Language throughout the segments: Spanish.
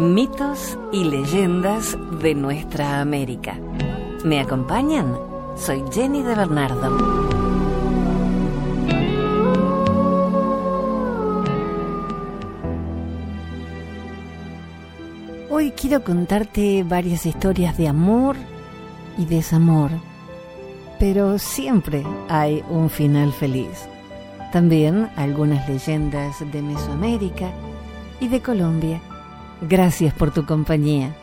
Mitos y leyendas de nuestra América. ¿Me acompañan? Soy Jenny de Bernardo. Hoy quiero contarte varias historias de amor y desamor, pero siempre hay un final feliz. También algunas leyendas de Mesoamérica y de Colombia. Gracias por tu compañía.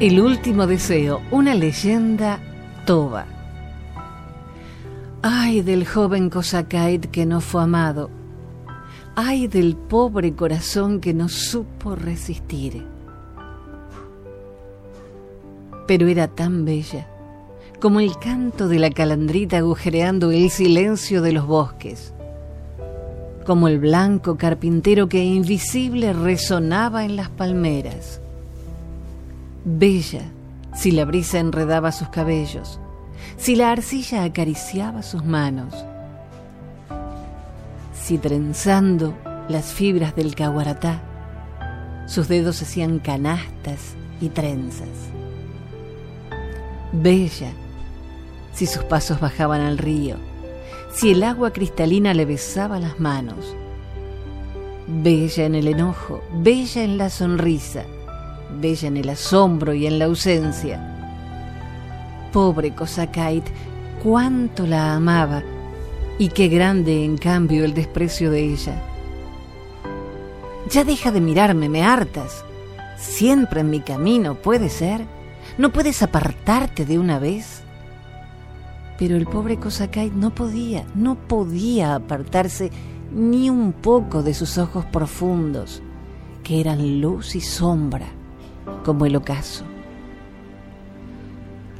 El último deseo, una leyenda toba. Ay del joven Cosacait que no fue amado. Ay del pobre corazón que no supo resistir. Pero era tan bella como el canto de la calandrita agujereando el silencio de los bosques, como el blanco carpintero que invisible resonaba en las palmeras. Bella si la brisa enredaba sus cabellos, si la arcilla acariciaba sus manos, si trenzando las fibras del caguaratá, sus dedos hacían canastas y trenzas. Bella, si sus pasos bajaban al río, si el agua cristalina le besaba las manos. Bella en el enojo, bella en la sonrisa, bella en el asombro y en la ausencia Pobre Cosacait, cuánto la amaba y qué grande en cambio el desprecio de ella. Ya deja de mirarme, me hartas. Siempre en mi camino, ¿puede ser? ¿No puedes apartarte de una vez? Pero el pobre Cosacait no podía, no podía apartarse ni un poco de sus ojos profundos, que eran luz y sombra, como el ocaso.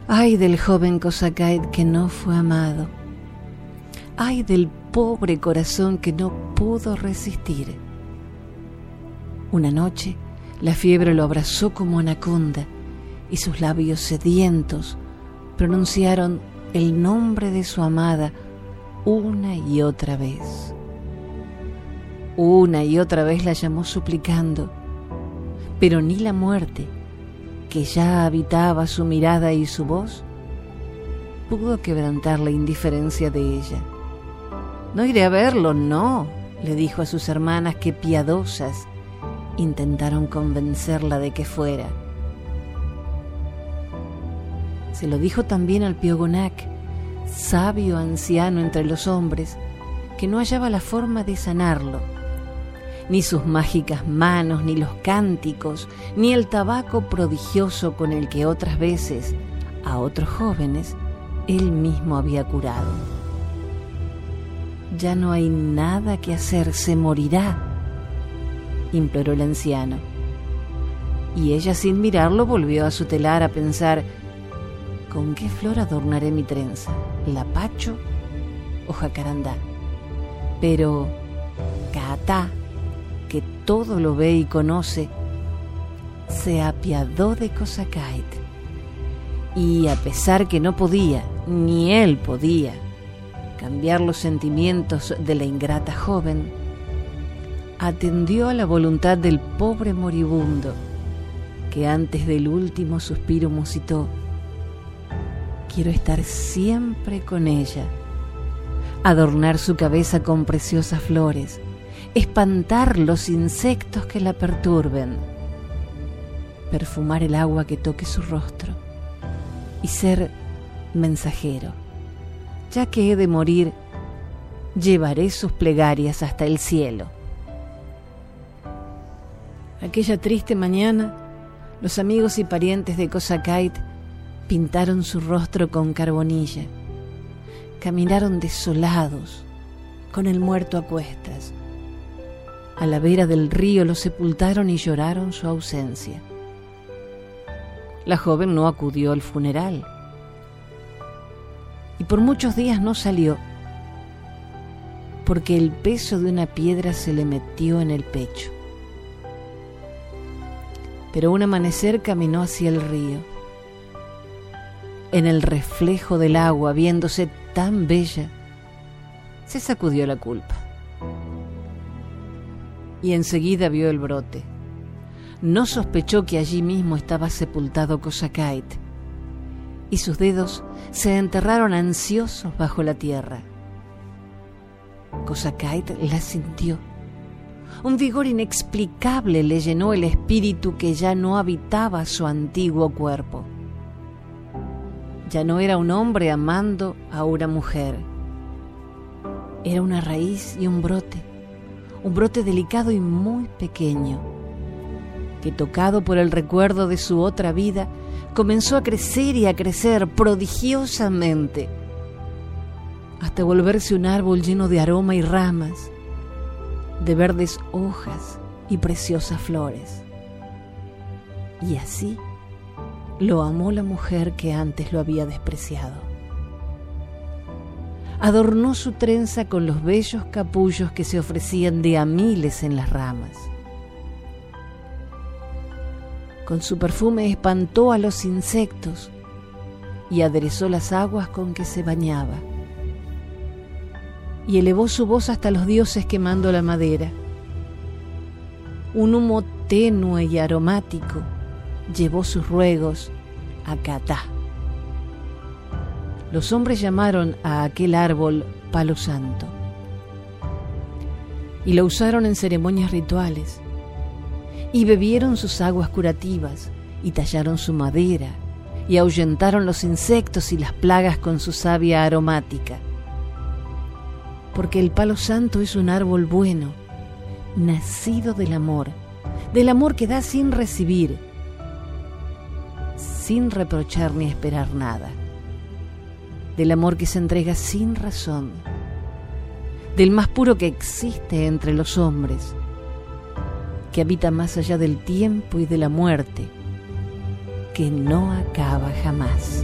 Ay del joven Cosacait que no fue amado. Ay del pobre corazón que no pudo resistir. Una noche la fiebre lo abrazó como anaconda y sus labios sedientos pronunciaron el nombre de su amada una y otra vez. Una y otra vez la llamó suplicando, pero ni la muerte que ya habitaba su mirada y su voz, pudo quebrantar la indiferencia de ella. No iré a verlo, no, le dijo a sus hermanas que piadosas intentaron convencerla de que fuera. Se lo dijo también al Piogonac, sabio anciano entre los hombres, que no hallaba la forma de sanarlo ni sus mágicas manos, ni los cánticos, ni el tabaco prodigioso con el que otras veces a otros jóvenes él mismo había curado. Ya no hay nada que hacer, se morirá, imploró el anciano. Y ella sin mirarlo volvió a su telar a pensar, ¿con qué flor adornaré mi trenza? ¿Lapacho o jacarandá? Pero Caatá que todo lo ve y conoce, se apiadó de Cosacait. Y a pesar que no podía, ni él podía, cambiar los sentimientos de la ingrata joven, atendió a la voluntad del pobre moribundo, que antes del último suspiro musitó, quiero estar siempre con ella, adornar su cabeza con preciosas flores, espantar los insectos que la perturben, perfumar el agua que toque su rostro y ser mensajero. Ya que he de morir, llevaré sus plegarias hasta el cielo. Aquella triste mañana, los amigos y parientes de Cosacait pintaron su rostro con carbonilla. Caminaron desolados, con el muerto a cuestas, a la vera del río lo sepultaron y lloraron su ausencia. La joven no acudió al funeral y por muchos días no salió porque el peso de una piedra se le metió en el pecho. pero un amanecer caminó hacia el río. En el reflejo del agua, viéndose tan bella, se sacudió la culpa. Y enseguida vio el brote. No sospechó que allí mismo estaba sepultado Kosakait, y sus dedos se enterraron ansiosos bajo la tierra. Kosakait la sintió. Un vigor inexplicable le llenó el espíritu que ya no habitaba su antiguo cuerpo. Ya no era un hombre amando a una mujer. Era una raíz y un brote, un brote delicado y muy pequeño, que tocado por el recuerdo de su otra vida, comenzó a crecer y a crecer prodigiosamente, hasta volverse un árbol lleno de aroma y ramas, de verdes hojas y preciosas flores. Y así lo amó la mujer que antes lo había despreciado. Adornó su trenza con los bellos capullos que se ofrecían de a miles en las ramas. Con su perfume espantó a los insectos y aderezó las aguas con que se bañaba. Y elevó su voz hasta los dioses quemando la madera. Un humo tenue y aromático llevó sus ruegos a Catá. Los hombres llamaron a aquel árbol palo santo y lo usaron en ceremonias rituales y bebieron sus aguas curativas y tallaron su madera y ahuyentaron los insectos y las plagas con su savia aromática. Porque el palo santo es un árbol bueno, nacido del amor, del amor que da sin recibir, sin reprochar ni esperar nada, del amor que se entrega sin razón, del más puro que existe entre los hombres, que habita más allá del tiempo y de la muerte, que no acaba jamás.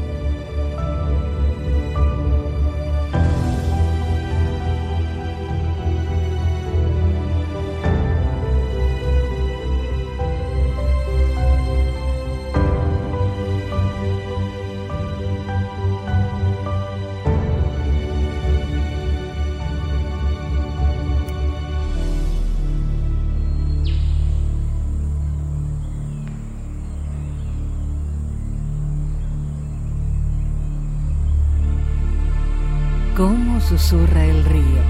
Susurra el río?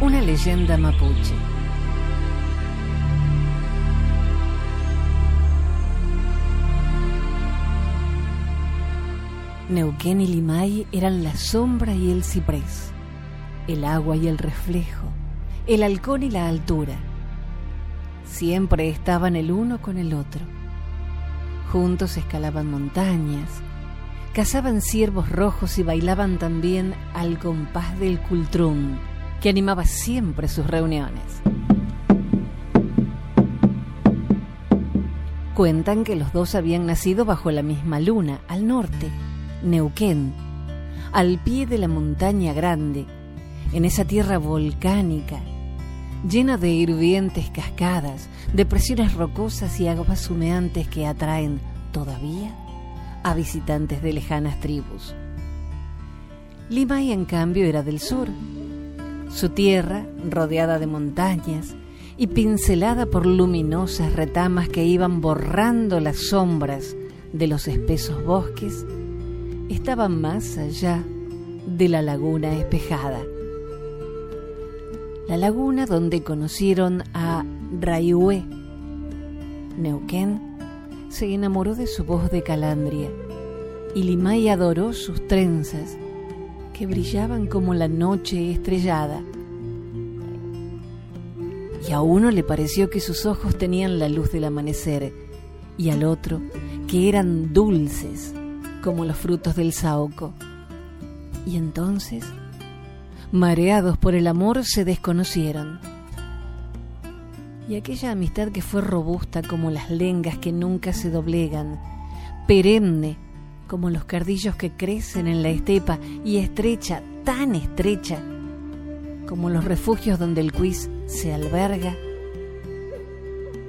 Una leyenda mapuche. Neuquén y Limay eran la sombra y el ciprés, el agua y el reflejo, el halcón y la altura. Siempre estaban el uno con el otro. Juntos escalaban montañas, cazaban ciervos rojos y bailaban también al compás del cultrún, que animaba siempre sus reuniones. Cuentan que los dos habían nacido bajo la misma luna, al norte, Neuquén, al pie de la montaña grande, en esa tierra volcánica, llena de hirvientes cascadas, depresiones rocosas y aguas humeantes que atraen todavía a visitantes de lejanas tribus. Limay, en cambio, era del sur. Su tierra, rodeada de montañas y pincelada por luminosas retamas que iban borrando las sombras de los espesos bosques, estaba más allá de la laguna espejada. La laguna donde conocieron a Rayué. Neuquén se enamoró de su voz de calandria y Limay adoró sus trenzas que brillaban como la noche estrellada. Y a uno le pareció que sus ojos tenían la luz del amanecer y al otro que eran dulces como los frutos del saoco. Y entonces, mareados por el amor, se desconocieron y aquella amistad que fue robusta como las lengas que nunca se doblegan, perenne como los cardillos que crecen en la estepa y estrecha, tan estrecha como los refugios donde el quiz se alberga,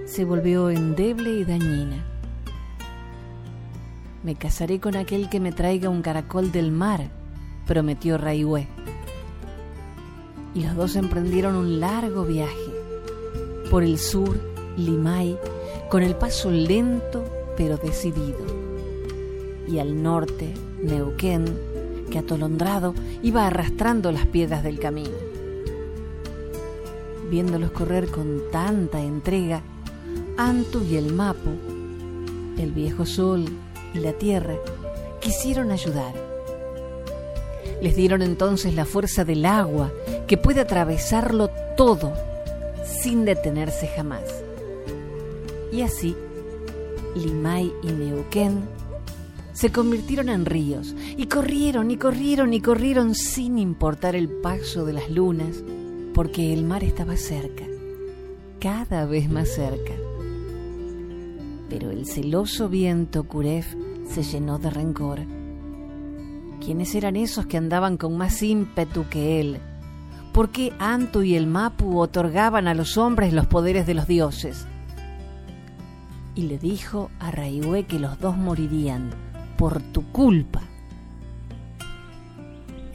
se volvió endeble y dañina. Me casaré con aquel que me traiga un caracol del mar, prometió Raihué. Y los dos emprendieron un largo viaje. Por el sur, Limay, con el paso lento pero decidido. Y al norte, Neuquén, que atolondrado iba arrastrando las piedras del camino. Viéndolos correr con tanta entrega, Antu y el Mapo, el viejo sol y la tierra, quisieron ayudar. Les dieron entonces la fuerza del agua que puede atravesarlo todo sin detenerse jamás. Y así, Limay y Neuquén se convirtieron en ríos y corrieron y corrieron y corrieron sin importar el paso de las lunas, porque el mar estaba cerca, cada vez más cerca. Pero el celoso viento Curef se llenó de rencor. ¿Quiénes eran esos que andaban con más ímpetu que él? ¿Por qué Antu y el Mapu otorgaban a los hombres los poderes de los dioses? Y le dijo a Raihue que los dos morirían por tu culpa.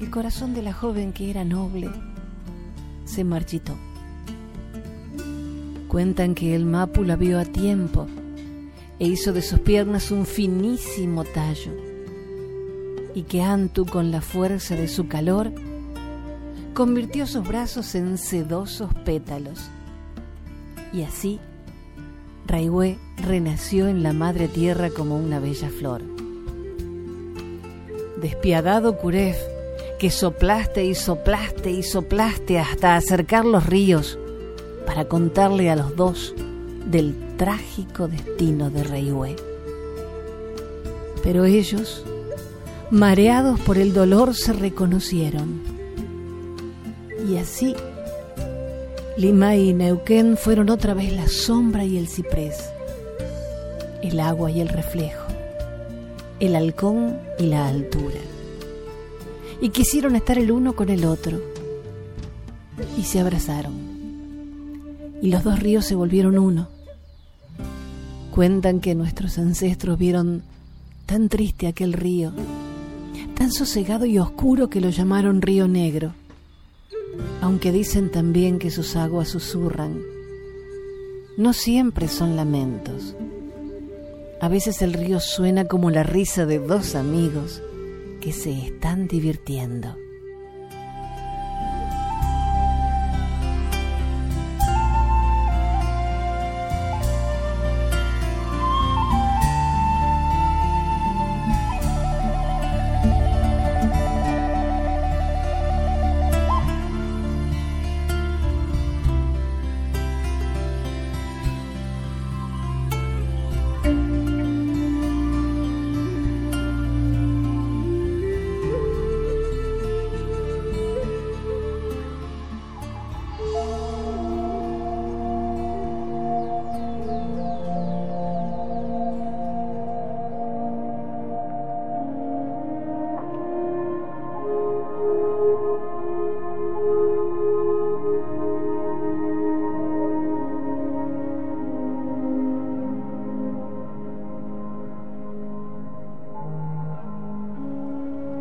El corazón de la joven que era noble se marchitó. Cuentan que el Mapu la vio a tiempo e hizo de sus piernas un finísimo tallo, y que Antu, con la fuerza de su calor, convirtió sus brazos en sedosos pétalos. Y así, Raihue renació en la madre tierra como una bella flor despiadado Curef, que soplaste y soplaste y soplaste hasta acercar los ríos para contarle a los dos del trágico destino de Reihue. Pero ellos, mareados por el dolor, se reconocieron. Así, Lima y Neuquén fueron otra vez la sombra y el ciprés, el agua y el reflejo el halcón y la altura. Y quisieron estar el uno con el otro. Y se abrazaron. Y los dos ríos se volvieron uno. Cuentan que nuestros ancestros vieron tan triste aquel río, tan sosegado y oscuro que lo llamaron río negro, aunque dicen también que sus aguas susurran. No siempre son lamentos a veces el río suena como la risa de dos amigos que se están divirtiendo.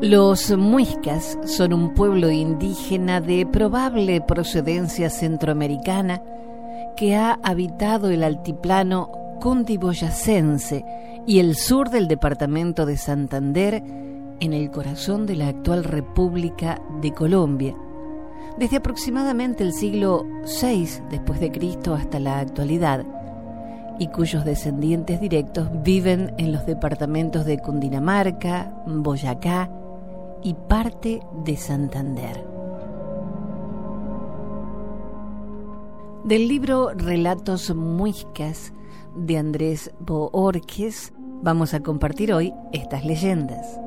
Los muiscas son un pueblo indígena de probable procedencia centroamericana que ha habitado el altiplano cundiboyacense y el sur del departamento de Santander en el corazón de la actual República de Colombia, desde aproximadamente el siglo VI después de Cristo hasta la actualidad, y cuyos descendientes directos viven en los departamentos de Cundinamarca, Boyacá, y parte de Santander. Del libro Relatos Muiscas de Andrés Boorques vamos a compartir hoy estas leyendas.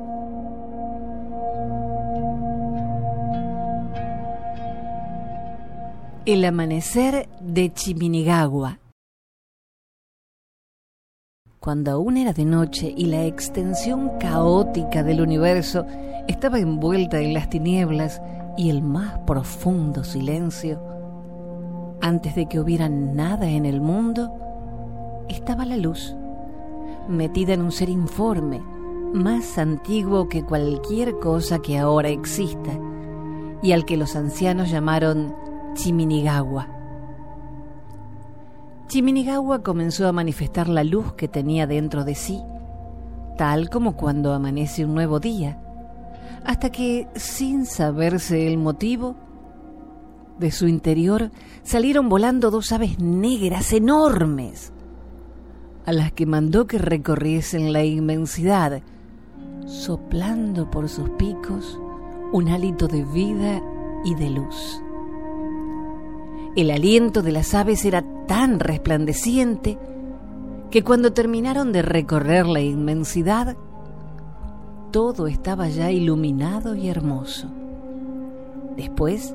El amanecer de Chiminigagua cuando aún era de noche y la extensión caótica del universo estaba envuelta en las tinieblas y el más profundo silencio, antes de que hubiera nada en el mundo, estaba la luz, metida en un ser informe, más antiguo que cualquier cosa que ahora exista, y al que los ancianos llamaron Chiminigawa. Chiminigawa comenzó a manifestar la luz que tenía dentro de sí, tal como cuando amanece un nuevo día, hasta que, sin saberse el motivo, de su interior salieron volando dos aves negras enormes, a las que mandó que recorriesen la inmensidad, soplando por sus picos un hálito de vida y de luz. El aliento de las aves era tan resplandeciente que cuando terminaron de recorrer la inmensidad, todo estaba ya iluminado y hermoso. Después,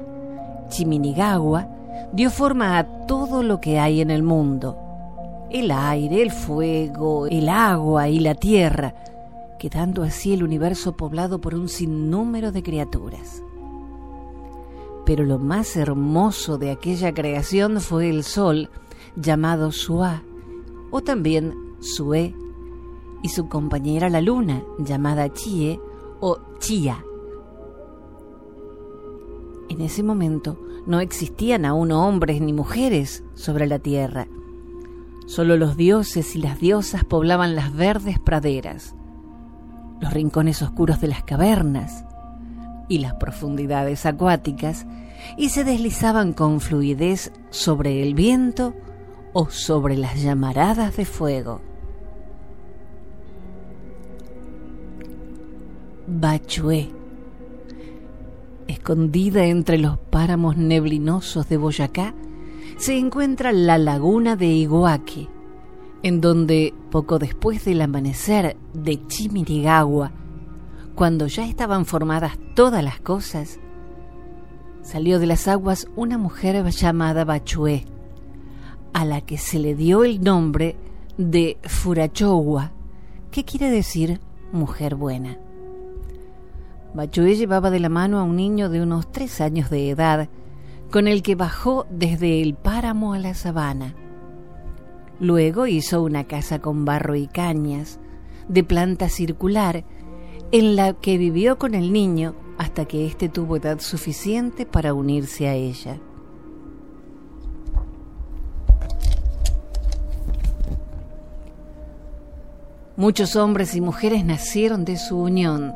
Chiminigawa dio forma a todo lo que hay en el mundo. El aire, el fuego, el agua y la tierra, quedando así el universo poblado por un sinnúmero de criaturas. Pero lo más hermoso de aquella creación fue el sol, llamado Suá, o también Sue, y su compañera la luna, llamada Chie o Chia. En ese momento no existían aún hombres ni mujeres sobre la tierra. Solo los dioses y las diosas poblaban las verdes praderas, los rincones oscuros de las cavernas y las profundidades acuáticas y se deslizaban con fluidez sobre el viento o sobre las llamaradas de fuego. Bachué Escondida entre los páramos neblinosos de Boyacá, se encuentra la laguna de Iguaque, en donde, poco después del amanecer de Chimirigagua, cuando ya estaban formadas todas las cosas, salió de las aguas una mujer llamada Bachué, a la que se le dio el nombre de Furachowa, que quiere decir mujer buena. Bachué llevaba de la mano a un niño de unos tres años de edad, con el que bajó desde el páramo a la sabana. Luego hizo una casa con barro y cañas, de planta circular, en la que vivió con el niño hasta que éste tuvo edad suficiente para unirse a ella. Muchos hombres y mujeres nacieron de su unión,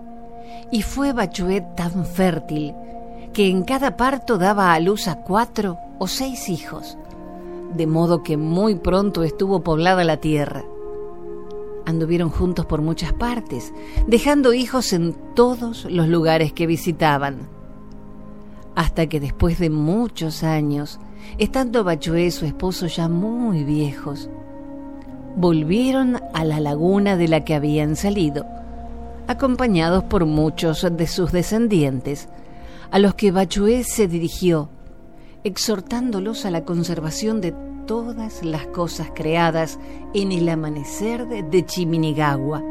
y fue Bachuet tan fértil que en cada parto daba a luz a cuatro o seis hijos, de modo que muy pronto estuvo poblada la tierra. Anduvieron juntos por muchas partes, dejando hijos en todos los lugares que visitaban. Hasta que después de muchos años, estando Bachué y su esposo ya muy viejos, volvieron a la laguna de la que habían salido, acompañados por muchos de sus descendientes, a los que Bachué se dirigió, exhortándolos a la conservación de todas las cosas creadas en el amanecer de Chiminigagua,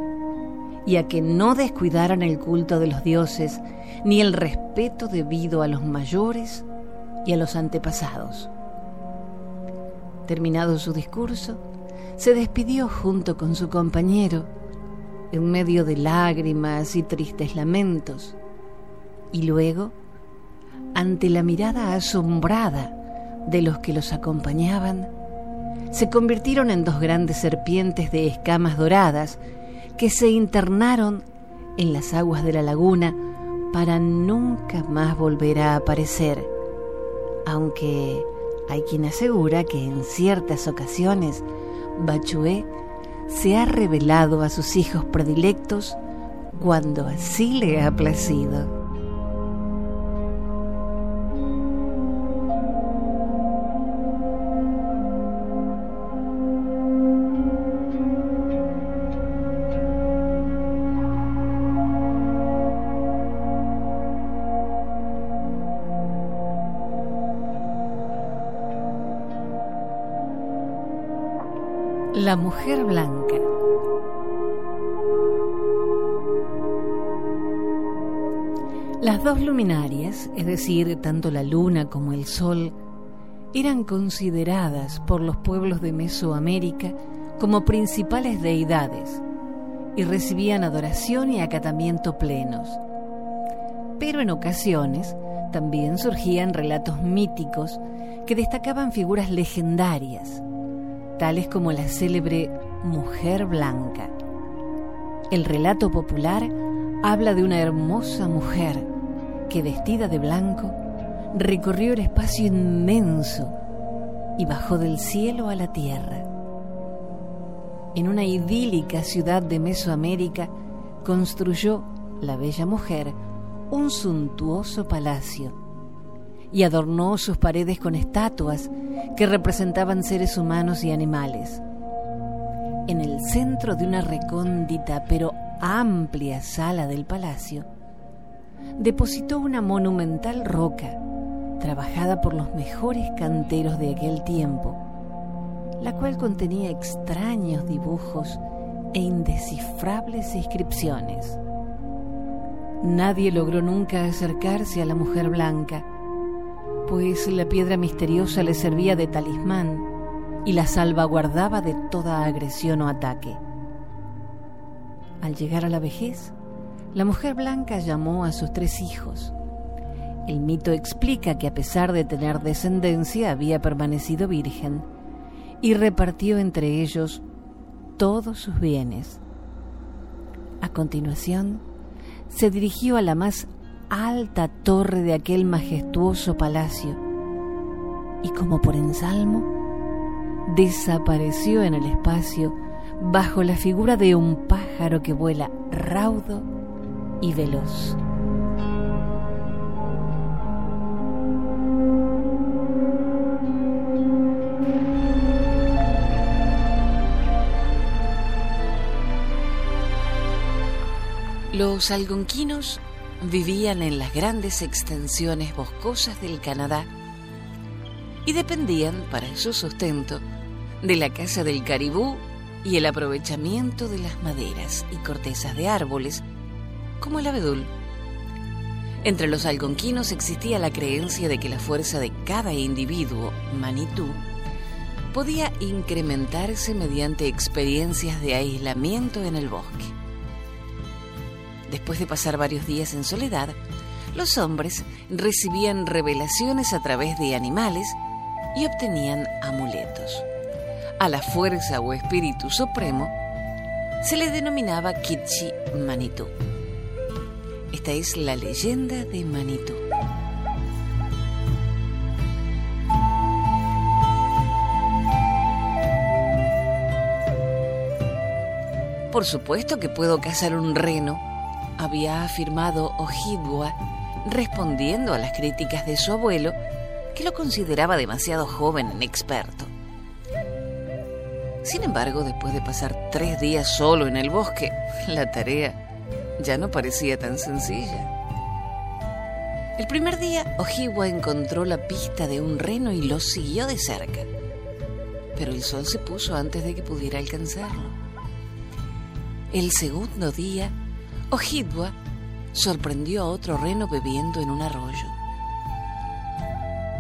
y a que no descuidaran el culto de los dioses ni el respeto debido a los mayores y a los antepasados. Terminado su discurso, se despidió junto con su compañero, en medio de lágrimas y tristes lamentos, y luego, ante la mirada asombrada de los que los acompañaban, se convirtieron en dos grandes serpientes de escamas doradas que se internaron en las aguas de la laguna para nunca más volver a aparecer, aunque hay quien asegura que en ciertas ocasiones Bachué se ha revelado a sus hijos predilectos cuando así le ha placido. La mujer blanca. Las dos luminarias, es decir, tanto la luna como el sol, eran consideradas por los pueblos de Mesoamérica como principales deidades y recibían adoración y acatamiento plenos. Pero en ocasiones también surgían relatos míticos que destacaban figuras legendarias, tales como la célebre Mujer Blanca. El relato popular habla de una hermosa mujer que vestida de blanco recorrió el espacio inmenso y bajó del cielo a la tierra. En una idílica ciudad de Mesoamérica construyó la bella mujer un suntuoso palacio y adornó sus paredes con estatuas que representaban seres humanos y animales. En el centro de una recóndita pero amplia sala del palacio, depositó una monumental roca trabajada por los mejores canteros de aquel tiempo, la cual contenía extraños dibujos e indescifrables inscripciones. Nadie logró nunca acercarse a la mujer blanca, pues la piedra misteriosa le servía de talismán y la salvaguardaba de toda agresión o ataque. Al llegar a la vejez, la mujer blanca llamó a sus tres hijos. El mito explica que a pesar de tener descendencia había permanecido virgen y repartió entre ellos todos sus bienes. A continuación, se dirigió a la más alta torre de aquel majestuoso palacio y como por ensalmo, desapareció en el espacio bajo la figura de un pájaro que vuela raudo y veloz. Los algonquinos vivían en las grandes extensiones boscosas del Canadá y dependían para su sustento de la caza del caribú y el aprovechamiento de las maderas y cortezas de árboles como el abedul. Entre los algonquinos existía la creencia de que la fuerza de cada individuo, Manitú, podía incrementarse mediante experiencias de aislamiento en el bosque. Después de pasar varios días en soledad, los hombres recibían revelaciones a través de animales y obtenían amuletos. A la fuerza o espíritu supremo se le denominaba Kichi Manitou. Esta es la leyenda de Manitou. Por supuesto que puedo cazar un reno había afirmado Ojibwa, respondiendo a las críticas de su abuelo, que lo consideraba demasiado joven e experto. Sin embargo, después de pasar tres días solo en el bosque, la tarea ya no parecía tan sencilla. El primer día, Ojibwa encontró la pista de un reno y lo siguió de cerca. Pero el sol se puso antes de que pudiera alcanzarlo. El segundo día, Ojibwa sorprendió a otro reno bebiendo en un arroyo.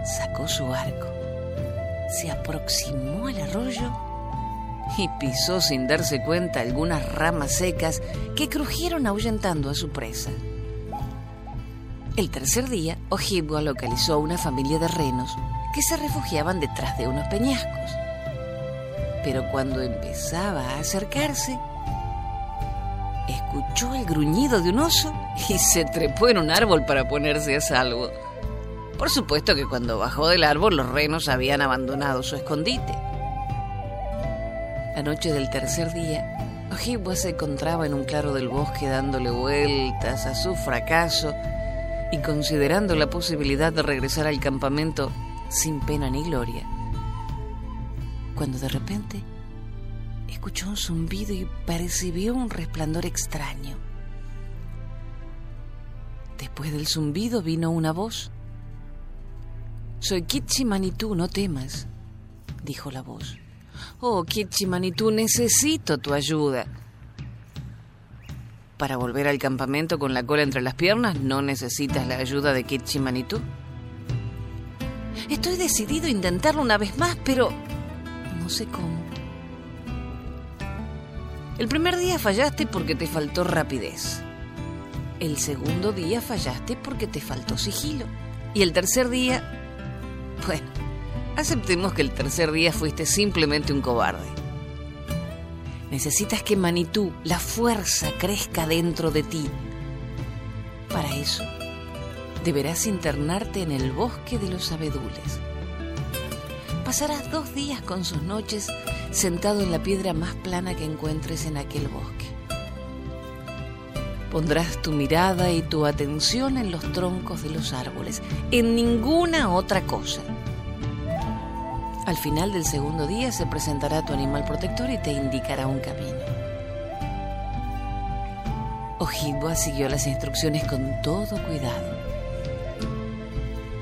Sacó su arco, se aproximó al arroyo y pisó sin darse cuenta algunas ramas secas que crujieron ahuyentando a su presa. El tercer día, Ojibwa localizó a una familia de renos que se refugiaban detrás de unos peñascos. Pero cuando empezaba a acercarse, el gruñido de un oso y se trepó en un árbol para ponerse a salvo. Por supuesto que cuando bajó del árbol los renos habían abandonado su escondite. La noche del tercer día, Ojibwa se encontraba en un claro del bosque dándole vueltas a su fracaso y considerando la posibilidad de regresar al campamento sin pena ni gloria. Cuando de repente escuchó un zumbido y percibió un resplandor extraño. Después del zumbido vino una voz. Soy Kitchi Manitú, no temas, dijo la voz. Oh, Kitchi Manitú, necesito tu ayuda. Para volver al campamento con la cola entre las piernas, no necesitas la ayuda de Kitchi Manitú. Estoy decidido a intentarlo una vez más, pero no sé cómo. El primer día fallaste porque te faltó rapidez. El segundo día fallaste porque te faltó sigilo. Y el tercer día, bueno, aceptemos que el tercer día fuiste simplemente un cobarde. Necesitas que Manitú, la fuerza, crezca dentro de ti. Para eso, deberás internarte en el bosque de los abedules. Pasarás dos días con sus noches sentado en la piedra más plana que encuentres en aquel bosque. Pondrás tu mirada y tu atención en los troncos de los árboles, en ninguna otra cosa. Al final del segundo día se presentará tu animal protector y te indicará un camino. Ojibwa siguió las instrucciones con todo cuidado.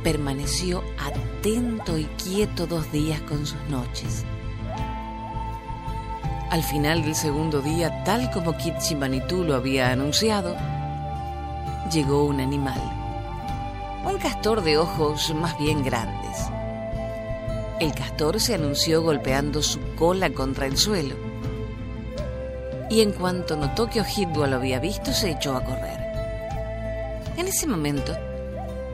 Permaneció atento y quieto dos días con sus noches. Al final del segundo día, tal como Kitsimanitu lo había anunciado, llegó un animal. Un castor de ojos más bien grandes. El castor se anunció golpeando su cola contra el suelo. Y en cuanto notó que Ojibwa lo había visto, se echó a correr. En ese momento,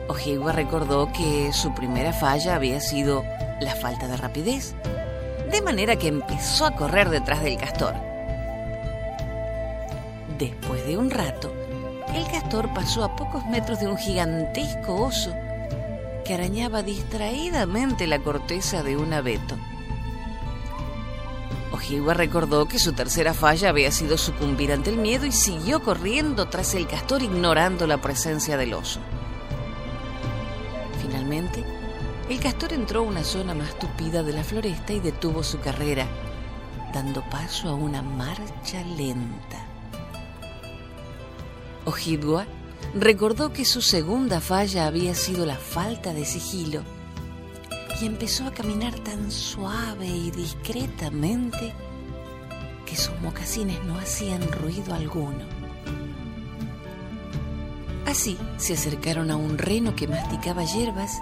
Ojibwa recordó que su primera falla había sido la falta de rapidez de manera que empezó a correr detrás del castor. Después de un rato, el castor pasó a pocos metros de un gigantesco oso que arañaba distraídamente la corteza de un abeto. Ojibwa recordó que su tercera falla había sido sucumbir ante el miedo y siguió corriendo tras el castor ignorando la presencia del oso. El castor entró a una zona más tupida de la floresta y detuvo su carrera, dando paso a una marcha lenta. Ojibwa recordó que su segunda falla había sido la falta de sigilo y empezó a caminar tan suave y discretamente que sus mocasines no hacían ruido alguno. Así se acercaron a un reno que masticaba hierbas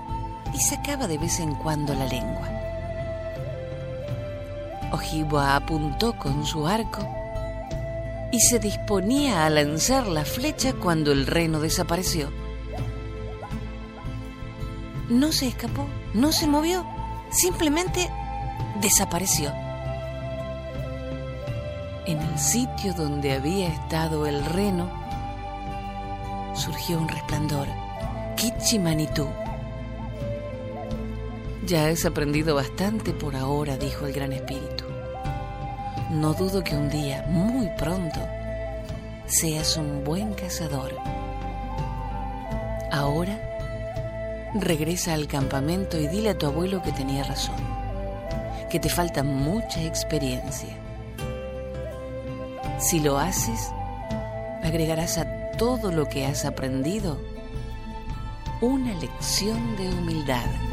y sacaba de vez en cuando la lengua. Ojibwa apuntó con su arco y se disponía a lanzar la flecha cuando el reno desapareció. No se escapó, no se movió, simplemente desapareció. En el sitio donde había estado el reno, surgió un resplandor. Kichimanitu ya has aprendido bastante por ahora, dijo el Gran Espíritu. No dudo que un día, muy pronto, seas un buen cazador. Ahora, regresa al campamento y dile a tu abuelo que tenía razón, que te falta mucha experiencia. Si lo haces, agregarás a todo lo que has aprendido una lección de humildad.